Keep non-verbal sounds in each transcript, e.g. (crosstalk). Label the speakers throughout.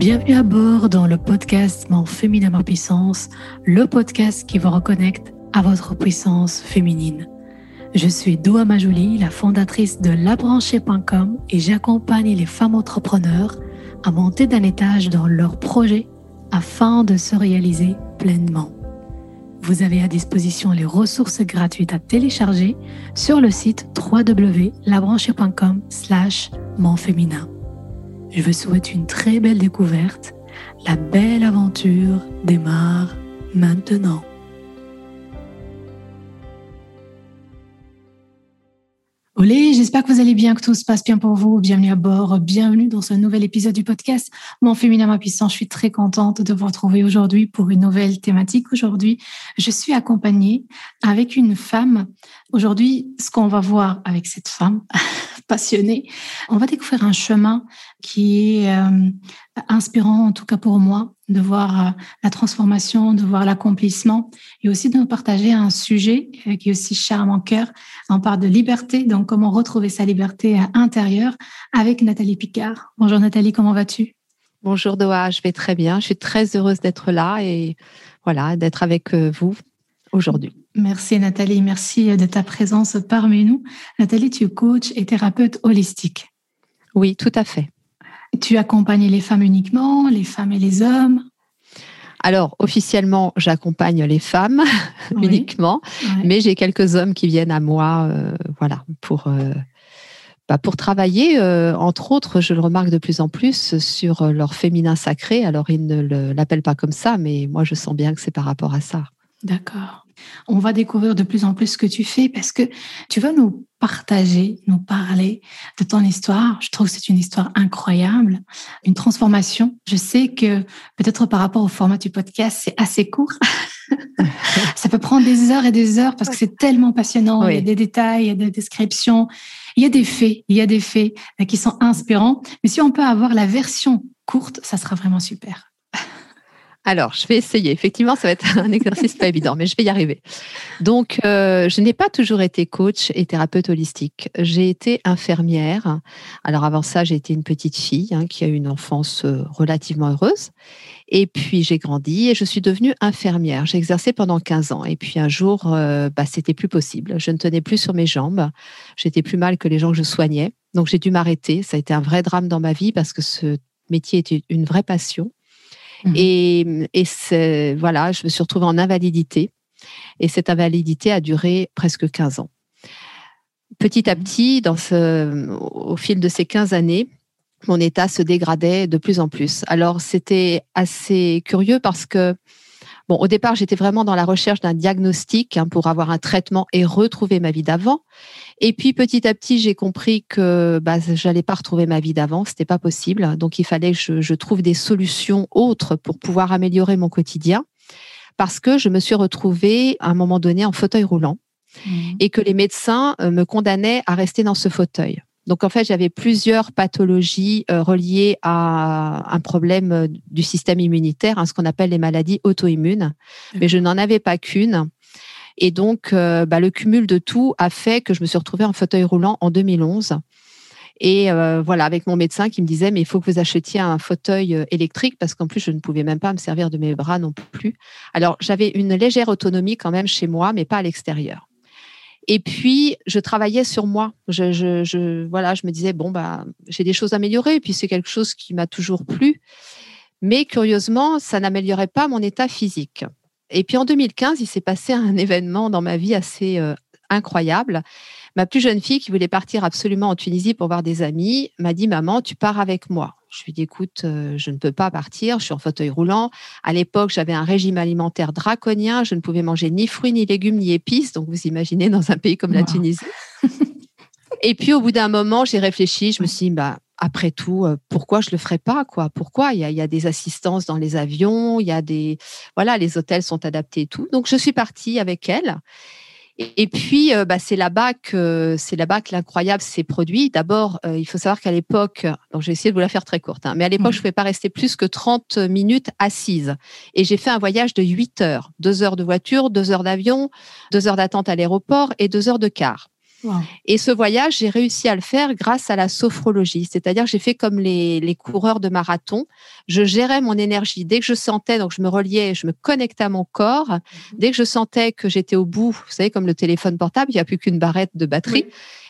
Speaker 1: Bienvenue à bord dans le podcast Mon féminin, ma puissance, le podcast qui vous reconnecte à votre puissance féminine. Je suis Doua Majouli, la fondatrice de labranchée.com et j'accompagne les femmes entrepreneurs à monter d'un étage dans leurs projets afin de se réaliser pleinement. Vous avez à disposition les ressources gratuites à télécharger sur le site www.labranchée.com slash. Je vous souhaite une très belle découverte. La belle aventure démarre maintenant. Olé, j'espère que vous allez bien, que tout se passe bien pour vous. Bienvenue à bord, bienvenue dans ce nouvel épisode du podcast Mon féminin, ma puissance. Je suis très contente de vous retrouver aujourd'hui pour une nouvelle thématique. Aujourd'hui, je suis accompagnée avec une femme. Aujourd'hui, ce qu'on va voir avec cette femme (laughs) passionnée, on va découvrir un chemin qui est euh, inspirant, en tout cas pour moi, de voir euh, la transformation, de voir l'accomplissement et aussi de nous partager un sujet euh, qui est aussi cher à mon cœur. On parle de liberté, donc comment retrouver sa liberté intérieure avec Nathalie Picard. Bonjour Nathalie, comment vas-tu?
Speaker 2: Bonjour Doha, je vais très bien. Je suis très heureuse d'être là et voilà, d'être avec vous aujourd'hui.
Speaker 1: Merci Nathalie, merci de ta présence parmi nous. Nathalie, tu es coach et thérapeute holistique.
Speaker 2: Oui, tout à fait.
Speaker 1: Tu accompagnes les femmes uniquement, les femmes et les hommes?
Speaker 2: Alors, officiellement, j'accompagne les femmes (laughs) uniquement, mais j'ai quelques hommes qui viennent à moi, euh, voilà, pour, euh, bah, pour travailler, euh, entre autres, je le remarque de plus en plus, sur leur féminin sacré. Alors, ils ne l'appellent pas comme ça, mais moi, je sens bien que c'est par rapport à ça.
Speaker 1: D'accord. On va découvrir de plus en plus ce que tu fais parce que tu vas nous partager, nous parler de ton histoire. Je trouve que c'est une histoire incroyable, une transformation. Je sais que peut-être par rapport au format du podcast, c'est assez court. (laughs) Ça peut prendre des heures et des heures parce que c'est tellement passionnant. Il y a des détails, il y a des descriptions, il y a des faits, il y a des faits qui sont inspirants. Mais si on peut avoir la version courte, ça sera vraiment super.
Speaker 2: Alors, je vais essayer. Effectivement, ça va être un exercice pas évident, mais je vais y arriver. Donc, euh, je n'ai pas toujours été coach et thérapeute holistique. J'ai été infirmière. Alors, avant ça, j'ai été une petite fille hein, qui a eu une enfance euh, relativement heureuse. Et puis, j'ai grandi et je suis devenue infirmière. J'ai exercé pendant 15 ans. Et puis, un jour, euh, bah, c'était plus possible. Je ne tenais plus sur mes jambes. J'étais plus mal que les gens que je soignais. Donc, j'ai dû m'arrêter. Ça a été un vrai drame dans ma vie parce que ce métier était une vraie passion. Mmh. Et, voilà, je me suis retrouvée en invalidité. Et cette invalidité a duré presque 15 ans. Petit à petit, au fil de ces 15 années, mon état se dégradait de plus en plus. Alors, c'était assez curieux parce que Bon, au départ, j'étais vraiment dans la recherche d'un diagnostic hein, pour avoir un traitement et retrouver ma vie d'avant. Et puis petit à petit, j'ai compris que bah, j'allais pas retrouver ma vie d'avant, c'était pas possible. Donc il fallait que je, trouve des solutions autres pour pouvoir améliorer mon quotidien. Parce que je me suis retrouvée à un moment donné en fauteuil roulant mmh. et que les médecins euh, me condamnaient à rester dans ce fauteuil. Donc en fait, j'avais plusieurs pathologies euh, reliées à un problème euh, du système immunitaire, hein, ce qu'on appelle les maladies auto-immunes, mais je n'en avais pas qu'une. Et donc, euh, bah, le cumul de tout a fait que je me suis retrouvée en fauteuil roulant en 2011. Et voilà, avec mon médecin qui me disait, mais il faut que vous achetiez un fauteuil électrique parce qu'en plus, je ne pouvais même pas me servir de mes bras non plus. Alors, j'avais une légère autonomie quand même chez moi, mais pas à l'extérieur. Et puis, je travaillais sur moi. Je, voilà, je me disais, bon, bah, j'ai des choses à améliorer. Et puis, c'est quelque chose qui m'a toujours plu. Mais curieusement, ça n'améliorait pas mon état physique. Et puis, en 2015, il s'est passé un (laughs) événement dans ma vie assez euh, incroyable. Ma plus jeune fille, qui voulait partir absolument en Tunisie pour voir des amis, m'a dit, maman, tu pars avec moi. Je lui ai dit, écoute, euh, je ne peux pas partir, je suis en fauteuil roulant. À l'époque, j'avais un régime alimentaire draconien, je ne pouvais manger ni fruits, ni légumes, ni épices. Donc, vous imaginez, dans un pays comme la Tunisie. (laughs) Et puis, au bout d'un moment, j'ai réfléchi, je me suis dit, bah, après tout, euh, pourquoi je le ferais pas quoi? Pourquoi? Il y, a, il y, a, des assistances dans les avions, il y a des voilà, les hôtels sont adaptés et tout. Donc je suis partie avec elle. Et puis, euh, bah, c'est là-bas que c'est là-bas que l'incroyable s'est produit. D'abord, euh, il faut savoir qu'à l'époque, donc j'ai essayé de vous la faire très courte, hein, mais à l'époque, je ne pouvais pas rester plus que 30 minutes assise. Et j'ai fait un voyage de 8 heures, 2 heures de voiture, 2 heures d'avion, 2 heures d'attente à l'aéroport et 2 heures de car. Et ce voyage, j'ai réussi à le faire grâce à la sophrologie. C'est-à-dire, j'ai fait comme les, les, coureurs de marathon. Je gérais mon énergie. Dès que je sentais, donc je me reliais, je me connectais à mon corps. Mhm. Dès que je sentais que j'étais au bout, vous savez, comme le téléphone portable, il n'y a plus qu'une barrette de batterie.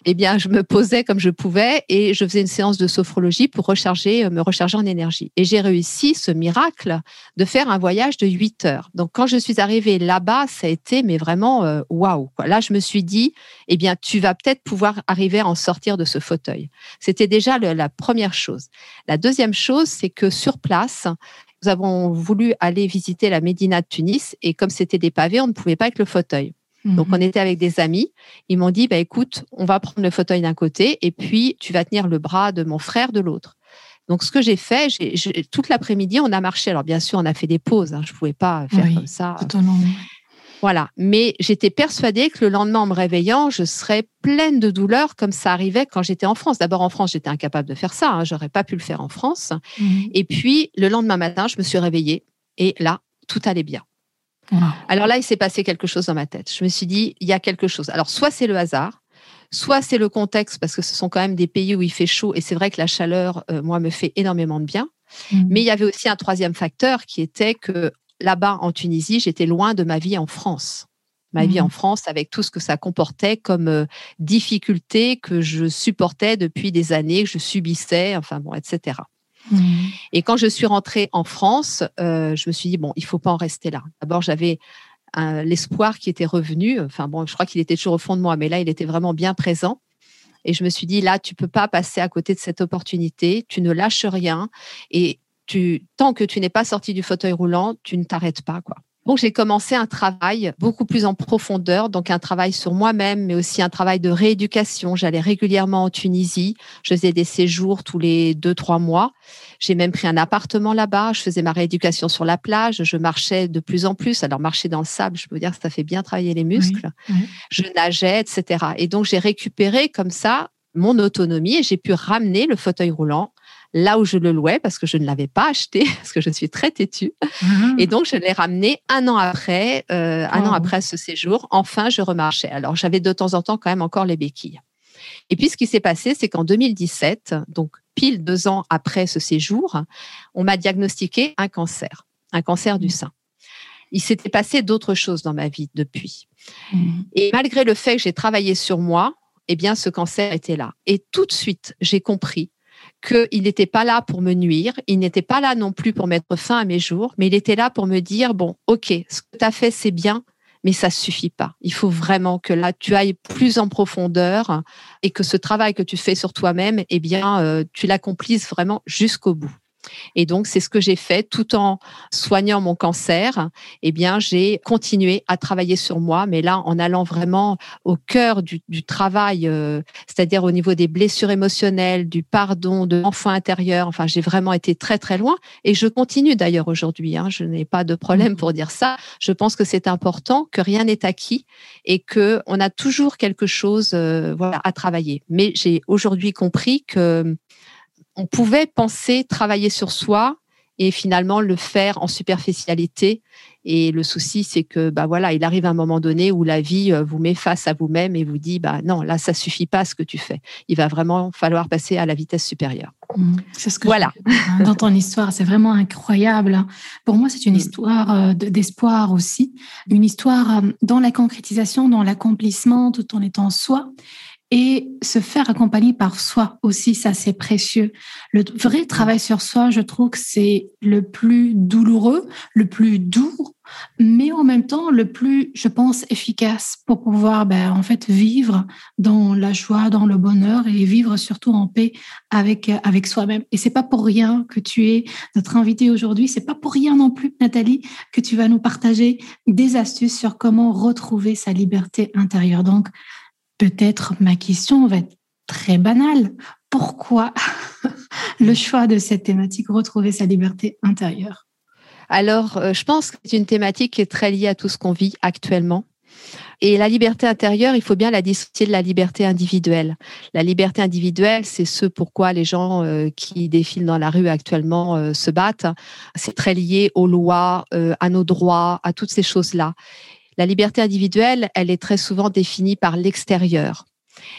Speaker 2: Eh bien, je me posais comme je pouvais et je faisais une séance de sophrologie pour recharger, euh, me recharger en énergie. Et j'ai réussi ce miracle de faire un voyage de 8 heures. Donc, quand je suis arrivée là-bas, ça a été, mais vraiment, euh, waouh. Wow, Là, je me suis dit, eh bien, tu vas peut-être pouvoir arriver à en sortir de ce fauteuil. C'était déjà la première chose. La deuxième chose, c'est que sur place, nous avons voulu aller visiter la Médina de Tunis et comme c'était des pavés, on ne pouvait pas avec le fauteuil. Donc, on mhm. était avec des amis. Ils m'ont dit, bah, écoute, on va prendre le fauteuil d'un côté et puis tu vas tenir le bras de mon frère de l'autre. Donc, ce que j'ai fait, j'ai, toute l'après-midi, on a marché. Alors, bien sûr, on a fait des pauses. Hein. Je ne pouvais pas faire comme ça. Voilà. Mais j'étais persuadée que le lendemain, en me réveillant, je serais pleine de douleur comme ça arrivait quand j'étais en France. D'abord, en France, j'étais incapable de faire ça. Hein. J'aurais pas pu le faire en France. Mhm. Et puis, le lendemain matin, je me suis réveillée et là, tout allait bien. Alors là, il s'est passé quelque chose dans ma tête. Je me suis dit, il y a quelque chose. Alors, soit c'est le hasard, soit c'est le contexte, parce que ce sont quand même des pays où il fait chaud, et c'est vrai que la chaleur, euh, moi, me fait énormément de bien. Mhm. Mais il y avait aussi un troisième facteur qui était que là-bas en Tunisie, j'étais loin de ma vie en France. Ma vie en mmh. France avec tout ce que ça comportait comme euh, difficulté que je supportais depuis des années, que je subissais, enfin bon, etc. Mmh. Et quand je suis rentrée en France, euh, je me suis dit, bon, il faut pas en rester là. D'abord, j'avais l'espoir qui était revenu. Enfin bon, je crois qu'il était toujours au fond de moi, mais là, il était vraiment bien présent. Et je me suis dit, là, tu peux pas passer à côté de cette opportunité. Tu ne lâches rien. Et tant que tu n'es pas sorti du fauteuil roulant, tu ne t'arrêtes pas, quoi. Donc j'ai commencé un travail beaucoup plus en profondeur, donc un travail sur moi-même, mais aussi un travail de rééducation. J'allais régulièrement en Tunisie, je faisais des séjours tous les deux trois mois. J'ai même pris un appartement là-bas. Je faisais ma rééducation sur la plage. Je marchais de plus en plus. Alors marcher dans le sable, je peux dire que ça fait bien travailler les muscles. Je nageais, etc. Et donc j'ai récupéré comme ça mon autonomie et j'ai pu ramener le fauteuil roulant là où je le louais parce que je ne l'avais pas acheté (laughs) parce que je suis très têtue. Ah. Et donc je l'ai ramené un an après, euh, un an après ce séjour. Enfin, je remarchais. Alors j'avais de temps en temps quand même encore les béquilles. Et puis ce qui s'est passé, c'est qu'en 2017, donc pile deux ans après ce séjour, on m'a diagnostiqué un cancer, un cancer du mmh. sein. Il s'était passé d'autres choses dans ma vie depuis. Mmh. Et malgré le fait que j'ai travaillé sur moi, eh bien, ce cancer était là. Et tout de suite, j'ai compris qu'il n'était pas là pour me nuire, il n'était pas là non plus pour mettre fin à mes jours, mais il était là pour me dire, bon, ok, ce que tu as fait, c'est bien, mais ça suffit pas. Il faut vraiment que là, tu ailles plus en profondeur et que ce travail que tu fais sur toi-même, eh bien, euh, tu l'accomplisses vraiment jusqu'au bout. Et donc, c'est ce que j'ai fait tout en soignant mon cancer. Eh bien, j'ai continué à travailler sur moi, mais là, en allant vraiment au cœur du, travail, euh, c'est-à-dire au niveau des blessures émotionnelles, du pardon, de l'enfant intérieur. Enfin, j'ai vraiment été très, très loin. Et je continue d'ailleurs aujourd'hui. Hein, je n'ai pas de problème pour dire ça. Je pense que c'est important, que rien n'est acquis et que on a toujours quelque chose euh, voilà, à travailler. Mais j'ai aujourd'hui compris que on pouvait penser travailler sur soi et finalement le faire en superficialité. Et le souci, c'est que, bah voilà, il arrive un moment donné où la vie euh, vous met face à vous-même et vous dit, bah non, là, ça suffit pas ce que tu fais. Il va vraiment falloir passer à la vitesse supérieure.
Speaker 1: Mmh, c'est ce que voilà. dans ton histoire, c'est vraiment incroyable. Pour moi, c'est une mmh. histoire euh, d'espoir aussi, une histoire euh, dans la concrétisation, dans l'accomplissement, tout en étant soi et se faire accompagner par soi aussi, ça c'est précieux. Le vrai travail sur soi, je trouve que c'est le plus douloureux, le plus doux, mais en même temps le plus, je pense, efficace pour pouvoir ben, en fait vivre dans la joie, dans le bonheur et vivre surtout en paix avec avec soi-même. Et c'est pas pour rien que tu es notre invitée aujourd'hui. C'est pas pour rien non plus, Nathalie, que tu vas nous partager des astuces sur comment retrouver sa liberté intérieure. Donc peut-être ma question va être très banale. Pourquoi (laughs) le choix de cette thématique, retrouver sa liberté intérieure?
Speaker 2: Alors, euh, je pense que c'est une thématique qui est très liée à tout ce qu'on vit actuellement. Et la liberté intérieure, il faut bien la dissocier de la liberté individuelle. La liberté individuelle, c'est ce pourquoi les gens euh, qui défilent dans la rue actuellement euh, se battent. C'est très lié aux lois, à nos droits, à toutes ces choses-là. La liberté individuelle, elle est très souvent définie par l'extérieur.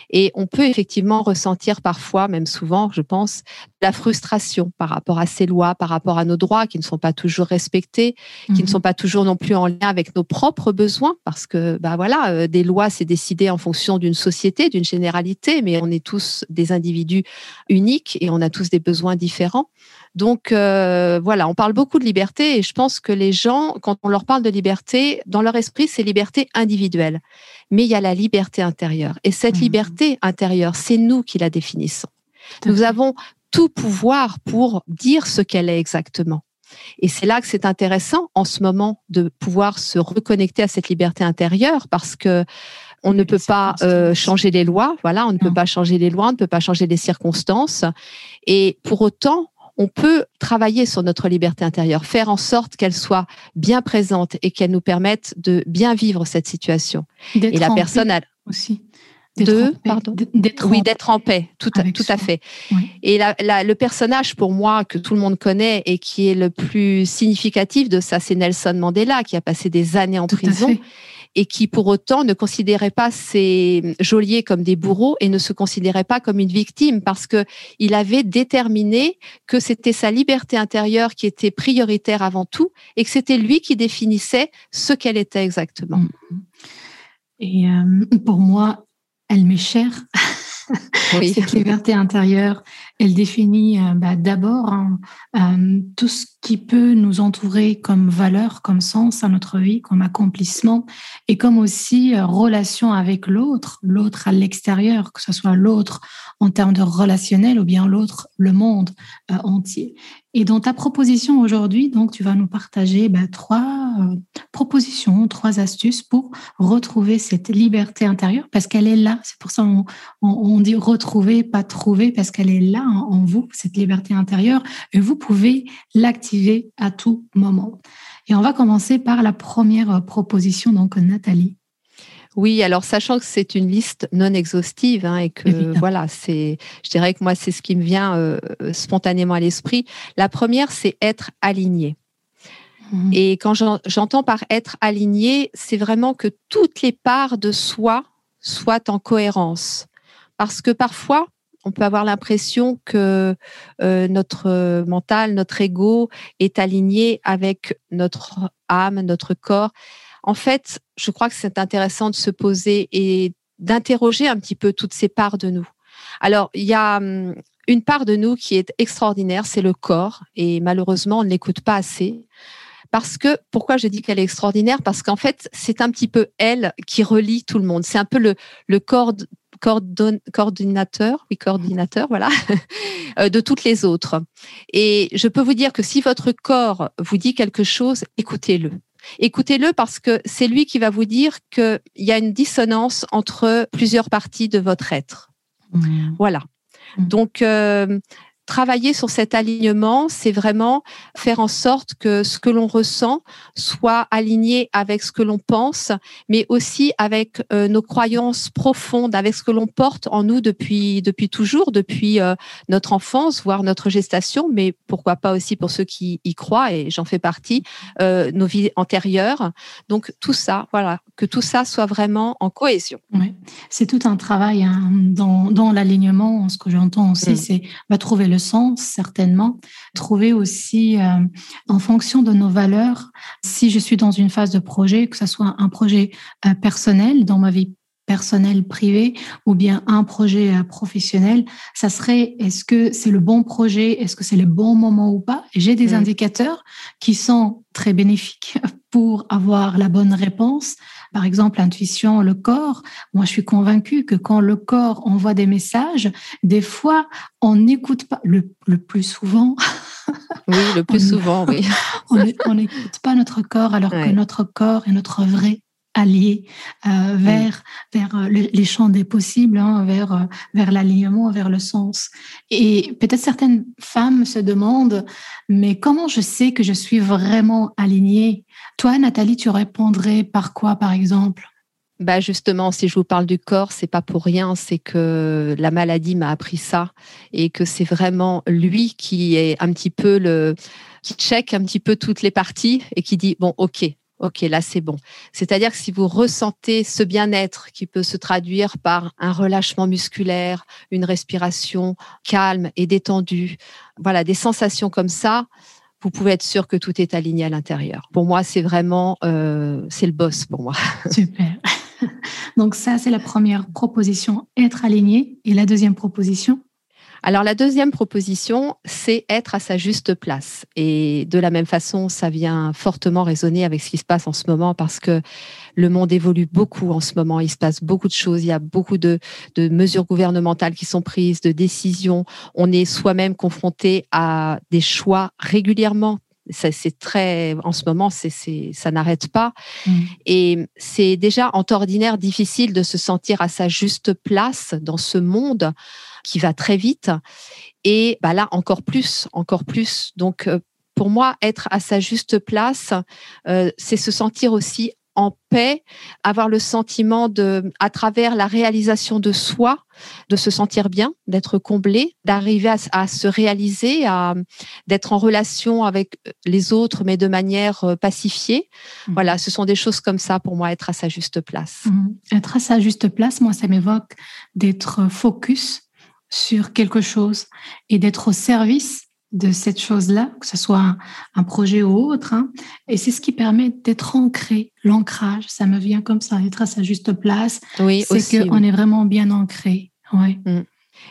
Speaker 2: Et on peut effectivement ressentir parfois, même souvent, je pense, la frustration par rapport à ces lois, par rapport à nos droits qui ne sont pas toujours respectés, qui ne mhm. sont pas toujours non plus en lien avec nos propres besoins, parce que, bah voilà, euh, des lois, c'est décidé en fonction d'une société, d'une généralité, mais on est tous des individus uniques et on a tous des besoins différents. Donc euh, voilà, on parle beaucoup de liberté et je pense que les gens, quand on leur parle de liberté, dans leur esprit, c'est liberté individuelle. Mais il y a la liberté intérieure. Et cette mmh. liberté intérieure, c'est nous qui la définissons. Nous avons tout pouvoir pour dire ce qu'elle est exactement. Et c'est là que c'est intéressant en ce moment de pouvoir se reconnecter à cette liberté intérieure parce que on ne peut pas euh, changer les lois, voilà, on ne peut pas changer les lois, on ne peut pas changer les circonstances. Et pour autant, on peut travailler sur notre liberté intérieure, faire en sorte qu'elle soit bien présente et qu'elle nous permette de bien vivre cette situation.
Speaker 1: Et la personne a aussi
Speaker 2: de pardon d'être oui d'être en paix tout à, tout à fait. Et le personnage pour moi que tout le monde connaît et qui est le plus significatif de ça c'est Nelson Mandela qui a passé des années en prison et qui pour autant ne considérait pas ses geôliers comme des bourreaux et ne se considérait pas comme une victime parce que il avait déterminé que c'était sa liberté intérieure qui était prioritaire avant tout et que c'était lui qui définissait ce qu'elle était exactement. Mm-hmm.
Speaker 1: Et euh, pour moi, elle m'est chère. (laughs) Cette liberté intérieure, elle définit euh, bah, d'abord hein, euh, tout ce qui peut nous entourer comme valeur, comme sens à notre vie, comme accomplissement, et comme aussi euh, relation avec l'autre, l'autre à l'extérieur, que ce soit l'autre en termes de relationnel ou bien l'autre, le monde entier. Et dans ta proposition aujourd'hui, donc tu vas nous partager bah, trois propositions, trois astuces pour retrouver cette liberté intérieure, parce qu'elle est là. C'est pour ça qu'on on dit retrouver, pas trouver, parce qu'elle est là en vous, cette liberté intérieure, et vous pouvez l'activer à tout moment. Et on va commencer par la première proposition, donc Nathalie.
Speaker 2: Oui, alors sachant que c'est une liste non exhaustive hein, et que voilà, c'est, je dirais que moi c'est ce qui me vient euh, spontanément à l'esprit. La première, c'est être aligné. Mmh. Et quand j'entends par être aligné, c'est vraiment que toutes les parts de soi soient en cohérence. Parce que parfois, on peut avoir l'impression que euh, notre mental, notre ego est aligné avec notre âme, notre corps. En fait, je crois que c'est intéressant de se poser et d'interroger un petit peu toutes ces parts de nous. Alors, il y a hum, une part de nous qui est extraordinaire, c'est le corps, et malheureusement, on ne l'écoute pas assez. Parce que, pourquoi je dis qu'elle est extraordinaire? Parce qu'en fait, c'est un petit peu elle qui relie tout le monde. C'est un peu le, le corps coordinateur, oui, coordinateur, voilà, (laughs) euh, de toutes les autres. Et je peux vous dire que si votre corps vous dit quelque chose, écoutez-le. Écoutez-le parce que c'est lui qui va vous dire qu'il y a une dissonance entre plusieurs parties de votre être. Mmh. Voilà. Mmh. Donc, euh, travailler sur cet alignement, c'est vraiment faire en sorte que ce que l'on ressent soit aligné avec ce que l'on pense, mais aussi avec euh, nos croyances profondes, avec ce que l'on porte en nous depuis depuis toujours, depuis euh, notre enfance, voire notre gestation, mais pourquoi pas aussi pour ceux qui y croient et j'en fais partie, euh, nos vies antérieures. Donc tout ça, voilà, que tout ça soit vraiment en cohésion.
Speaker 1: Oui. C'est tout un travail hein, dans, dans l'alignement. Ce que j'entends aussi, mm. c'est bah, trouver le sens, certainement. Trouver aussi, euh, en fonction de nos valeurs, si je suis dans une phase de projet, que ce soit un projet euh, personnel dans ma vie personnelle privée ou bien un projet euh, professionnel, ça serait est-ce que c'est le bon projet, est-ce que c'est le bon moment ou pas? J'ai des mm. indicateurs qui sont très bénéfiques (laughs) pour avoir la bonne réponse. Par exemple, l'intuition, le corps. Moi, je suis convaincue que quand le corps envoie des messages, des fois, on n'écoute pas, le, plus souvent.
Speaker 2: Oui, le (laughs) plus souvent, oui. (laughs)
Speaker 1: on n'écoute pas notre corps alors que notre corps est notre vrai allié euh, vers vers euh, les champs des possibles, hein, vers euh, vers l'alignement, vers le sens. Et peut-être certaines femmes se demandent, mais comment je sais que je suis vraiment alignée? Toi, Nathalie, tu répondrais par quoi, par exemple?
Speaker 2: Bah justement, si je vous parle du corps, c'est pas pour rien, c'est que la maladie m'a appris ça et que c'est vraiment lui qui est un petit peu le qui check un petit peu toutes les parties et qui dit bon ok Ok, là c'est bon. C'est-à-dire que si vous ressentez ce bien-être qui peut se traduire par un relâchement musculaire, une respiration calme et détendue, voilà, des sensations comme ça, vous pouvez être sûr que tout est aligné à l'intérieur. Pour moi, c'est vraiment, euh, c'est le boss pour moi. (laughs)
Speaker 1: Super. (laughs) Donc ça, c'est la première proposition, être aligné. Et la deuxième proposition
Speaker 2: alors la deuxième proposition, c'est être à sa juste place. Et de la même façon, ça vient fortement résonner avec ce qui se passe en ce moment parce que le monde évolue beaucoup en ce moment. Il se passe beaucoup de choses. Il y a beaucoup de, mesures gouvernementales qui sont prises, de décisions. On est soi-même confronté à des choix régulièrement c'est très en ce moment c'est ça n'arrête pas mmh. et c'est déjà en temps ordinaire difficile de se sentir à sa juste place dans ce monde qui va très vite. Et bah là, encore plus, encore plus. Donc, euh, pour moi, être à sa juste place, euh, c'est se sentir aussi en paix, avoir le sentiment de, à travers la réalisation de soi, de se sentir bien, d'être comblé, d'arriver à, se réaliser, à d'être en relation avec les autres, mais de manière euh, pacifiée. Mmh. Voilà, ce sont des choses comme ça pour moi, être à sa juste place.
Speaker 1: Mmh. Être à sa juste place, moi, ça m'évoque d'être focus sur quelque chose et d'être au service de cette chose-là, que ce soit un, projet ou autre. Hein. Et c'est ce qui permet d'être ancré. L'ancrage, ça me vient comme ça, être à sa juste place. Oui, c'est qu'on est vraiment bien ancré. Ouais. Mm.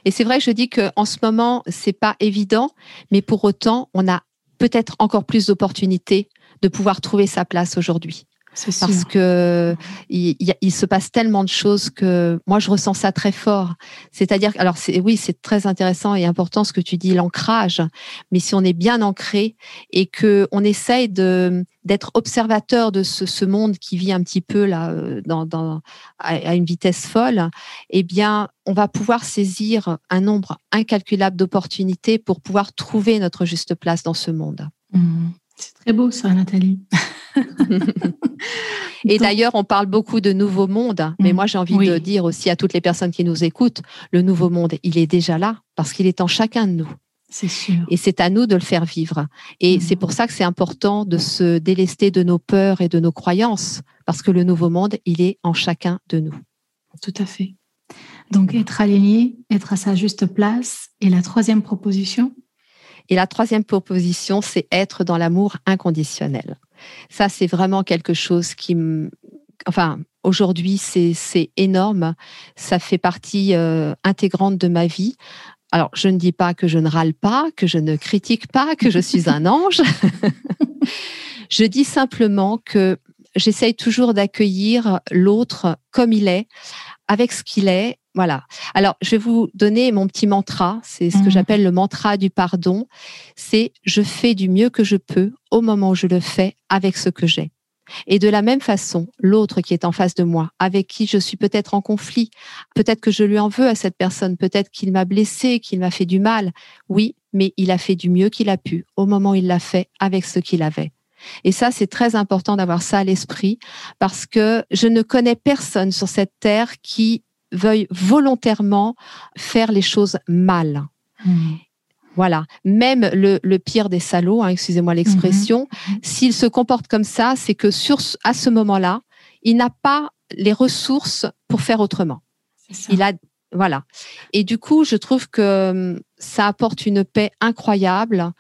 Speaker 2: Et c'est vrai que je dis qu'en ce moment, c'est pas évident, mais pour autant, on a peut-être encore plus d'opportunités de pouvoir trouver sa place aujourd'hui parce que il, il, se passe tellement de choses que moi je ressens ça très fort. C'est-à-dire, alors c'est oui, c'est très intéressant et important ce que tu dis, l'ancrage. Mais si on est bien ancré et que on essaye de d'être observateur de ce, ce, monde qui vit un petit peu là euh, dans, dans à, une vitesse folle, eh bien, on va pouvoir saisir un nombre incalculable d'opportunités pour pouvoir trouver notre juste place dans ce monde.
Speaker 1: Mmh. C'est très beau ça, Nathalie. (laughs) (laughs)
Speaker 2: Et d'ailleurs, on parle beaucoup de nouveau monde, mais mm. moi j'ai envie de dire aussi à toutes les personnes qui nous écoutent, le nouveau monde, il est déjà là parce qu'il est en chacun de nous.
Speaker 1: C'est sûr.
Speaker 2: Et c'est à nous de le faire vivre. Et mm. c'est pour ça que c'est important de se délester de nos peurs et de nos croyances, parce que le nouveau monde, il est en chacun de nous.
Speaker 1: Tout à fait. Donc être aligné, être à sa juste place. Et la troisième proposition
Speaker 2: Et la troisième proposition, c'est être dans l'amour inconditionnel. Ça, c'est vraiment quelque chose qui Enfin, aujourd'hui, c'est énorme. Ça fait partie euh, intégrante de ma vie. Alors, je ne dis pas que je ne râle pas, que je ne critique pas, que je suis un (laughs) ange. (laughs) je dis simplement que j'essaye toujours d'accueillir l'autre comme il est, avec ce qu'il est. Voilà. Alors, je vais vous donner mon petit mantra. C'est ce que mmh. j'appelle le mantra du pardon. C'est je fais du mieux que je peux au moment où je le fais avec ce que j'ai. Et de la même façon, l'autre qui est en face de moi, avec qui je suis peut-être en conflit, peut-être que je lui en veux à cette personne, peut-être qu'il m'a blessé, qu'il m'a fait du mal. Oui, mais il a fait du mieux qu'il a pu au moment où il l'a fait avec ce qu'il avait. Et ça, c'est très important d'avoir ça à l'esprit parce que je ne connais personne sur cette terre qui veuille volontairement faire les choses mal. Hmm. Voilà, même le, pire des salauds, hein, excusez-moi l'expression, hmm. s'il se comporte comme ça, c'est que sur à ce moment-là, il n'a pas les ressources pour faire autrement. Il a voilà. Et du coup, je trouve que hum, ça apporte une paix incroyable.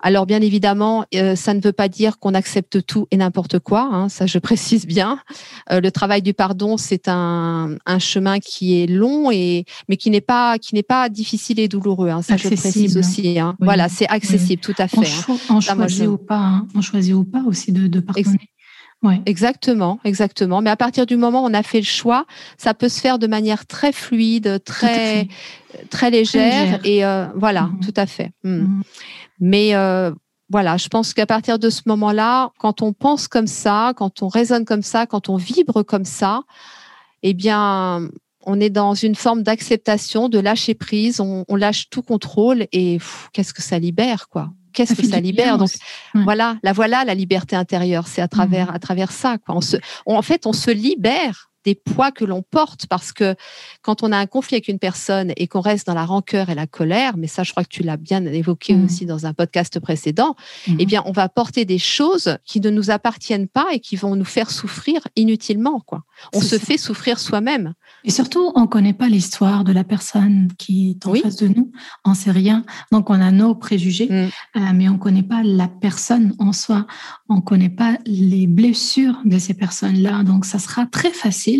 Speaker 2: Alors bien évidemment, euh, ça ne veut pas dire qu'on accepte tout et n'importe quoi. Hein, ça, je (laughs) précise bien. Euh, le travail du pardon, c'est un, chemin qui est long et mais qui n'est pas qui n'est pas difficile et douloureux. Hein, ça, je précise aussi. Hein. Voilà, c'est accessible, tout à fait.
Speaker 1: On, choisit ou pas. On choisit ou pas aussi de, pardonner.
Speaker 2: Ouais. Exactement, exactement. Mais à partir du moment où on a fait le choix, ça peut se faire de manière très fluide, très très légère, et euh, voilà, mm-hmm. tout à fait. Mm. Mm-hmm. Mais euh, voilà, je pense qu'à partir de ce moment-là, quand on pense comme ça, quand on raisonne comme ça, quand on vibre comme ça, eh bien, on est dans une forme d'acceptation, de lâcher prise, on, lâche tout contrôle et qu'est-ce que ça libère, quoi? Qu'est-ce que ça libère? Donc voilà, la voilà la liberté intérieure, c'est à travers mmh. à travers ça, quoi. On se, en fait, on se libère des poids que l'on porte parce que quand on a un conflit avec une personne et qu'on reste dans la rancœur et la colère, mais ça, je crois que tu l'as bien évoqué mmh. aussi dans un podcast précédent, mmh. eh bien, on va porter des choses qui ne nous appartiennent pas et qui vont nous faire souffrir inutilement, quoi. On se fait souffrir soi-même.
Speaker 1: Et surtout, on ne connaît pas l'histoire de la personne qui est en face de nous. On sait rien. Donc, on a nos préjugés, mmh. euh, mais on ne connaît pas la personne en soi. On ne connaît pas les blessures de ces personnes-là. Donc, ça sera très facile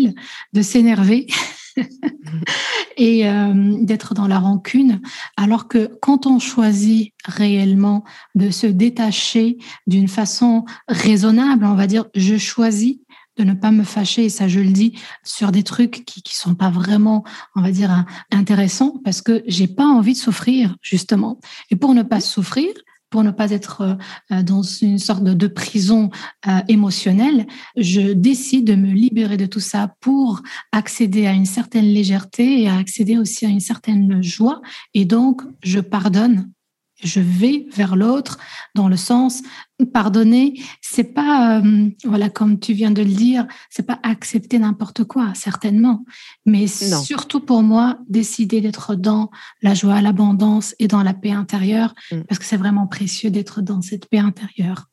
Speaker 1: de s'énerver (laughs) et euh, d'être dans la rancune, alors que quand on choisit réellement de se détacher d'une façon raisonnable, on va dire, je choisis de ne pas me fâcher, et ça je le dis, sur des trucs qui ne sont pas vraiment, on va dire, intéressants, parce que j'ai pas envie de souffrir, justement. Et pour ne pas souffrir, pour ne pas être euh, dans une sorte de, prison euh, émotionnelle, je décide de me libérer de tout ça pour accéder à une certaine légèreté et à accéder aussi à une certaine joie. Et donc, je pardonne je vais vers l'autre dans le sens pardonner c'est pas euh, voilà comme tu viens de le dire c'est pas accepter n'importe quoi certainement. Mais surtout pour moi décider d'être dans la joie l'abondance et dans la paix intérieure mm. parce que c'est vraiment précieux d'être dans cette paix intérieure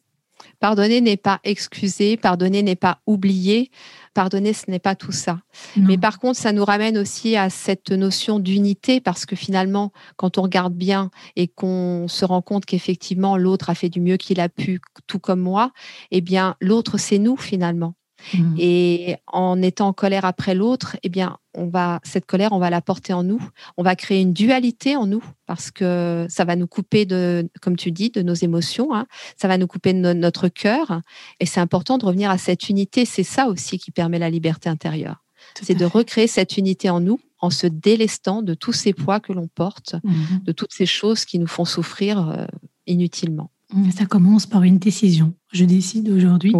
Speaker 2: pardonner n'est pas excuser pardonner n'est pas oublier pardonner, ce n'est pas tout ça. Mais par contre, ça nous ramène aussi à cette notion d'unité parce que finalement, quand on regarde bien et qu'on se rend compte qu'effectivement l'autre a fait du mieux qu'il a pu, tout comme moi, eh bien l'autre c'est nous finalement. Mmh. Et en étant en colère après l'autre, eh bien, on va cette colère, on va la porter en nous. On va créer une dualité en nous parce que ça va nous couper de, comme tu dis, de nos émotions. Hein. Ça va nous couper de notre cœur. Et c'est important de revenir à cette unité. C'est ça aussi qui permet la liberté intérieure. C'est de recréer cette unité en nous en se délestant de tous ces poids que l'on porte, mmh. de toutes ces choses qui nous font souffrir euh, inutilement.
Speaker 1: Ça commence par une décision. Je décide aujourd'hui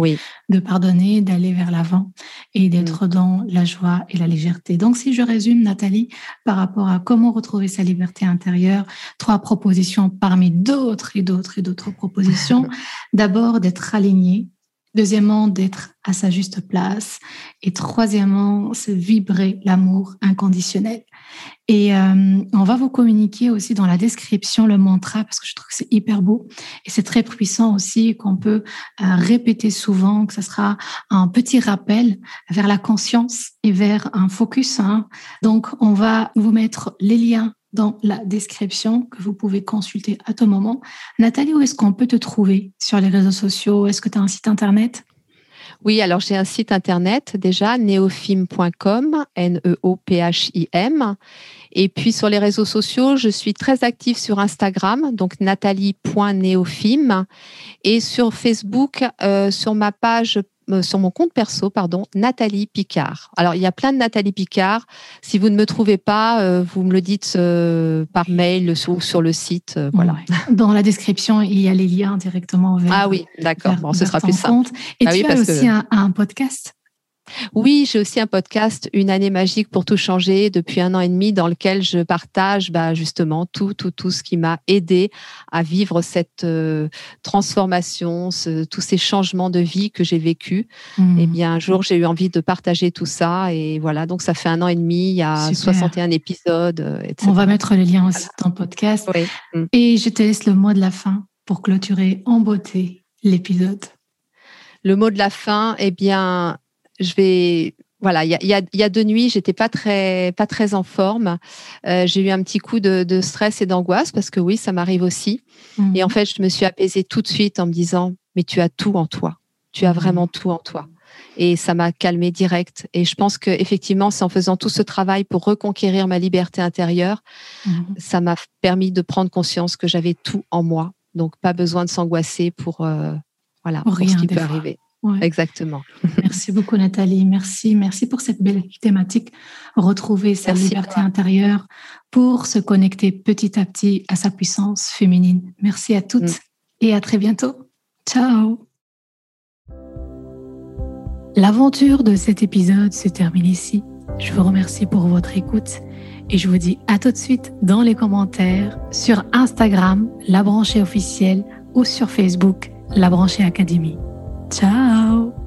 Speaker 1: de pardonner, d'aller vers l'avant et d'être mm. dans la joie et la légèreté. Donc, si je résume, Nathalie, par rapport à comment retrouver sa liberté intérieure, trois propositions parmi d'autres et d'autres et d'autres propositions. (laughs) D'abord, d'être aligné. Deuxièmement, d'être à sa juste place. Et troisièmement, se vibrer l'amour inconditionnel. Et euh, on va vous communiquer aussi dans la description le mantra parce que je trouve que c'est hyper beau et c'est très puissant aussi qu'on peut euh, répéter souvent, que ce sera un petit rappel vers la conscience et vers un focus. Hein. Donc, on va vous mettre les liens dans la description que vous pouvez consulter à tout moment. Nathalie, où est-ce qu'on peut te trouver sur les réseaux sociaux? Est-ce que tu as un site internet?
Speaker 2: Oui, alors j'ai un site internet déjà, neofim.com, N-E-O-P-H-I-M. Et puis sur les réseaux sociaux, je suis très active sur Instagram, donc nathalie.neofim. Et sur Facebook, euh, sur ma page sur mon compte perso, pardon, Nathalie Picard. Alors, il y a plein de Nathalie Picard. Si vous ne me trouvez pas, euh, vous me le dites euh, par mail ou sur le site. voilà.
Speaker 1: Dans la description, il y a les liens directement vers.
Speaker 2: Ah oui, d'accord. Bon, ce sera plus simple.
Speaker 1: Et ah tu as aussi un podcast
Speaker 2: oui, j'ai aussi un podcast Une année magique pour tout changer depuis un an et demi dans lequel je partage bah, justement tout, tout, tout ce qui m'a aidé à vivre cette euh, transformation, tous ces changements de vie que j'ai vécu. Mmh. Et eh bien, un jour, j'ai eu envie de partager tout ça et voilà. Donc, ça fait un an et demi, il y a 61 épisodes, euh,
Speaker 1: On va mettre le lien aussi dans le podcast. Mmh. Et je te laisse le mot de la fin pour clôturer en beauté l'épisode.
Speaker 2: Le mot de la fin, eh bien, je vais voilà, il y a, y a, deux nuits, j'étais pas très pas très en forme. Euh, j'ai eu un petit coup de, de stress et d'angoisse parce que oui, ça m'arrive aussi. Et en mhm. fait, je me suis apaisée tout de suite en me disant mais tu as tout en toi, tu as vraiment tout en toi. Et ça m'a calmée direct. Et je pense que effectivement, c'est en faisant tout ce travail pour reconquérir ma liberté intérieure, mhm. ça m'a permis de prendre conscience que j'avais tout en moi. Donc pas besoin de s'angoisser pour euh, voilà pour, ce qui peut arriver. Exactement.
Speaker 1: Merci beaucoup Nathalie. Merci, merci pour cette belle thématique. Retrouver sa liberté intérieure pour se connecter petit à petit à sa puissance féminine. Merci à toutes mm. et à très bientôt. Ciao. L'aventure de cet épisode se termine ici. Je vous remercie pour votre écoute et je vous dis à tout de suite dans les commentaires sur Instagram, la branchée officielle ou sur Facebook, la branchée académie. Ciao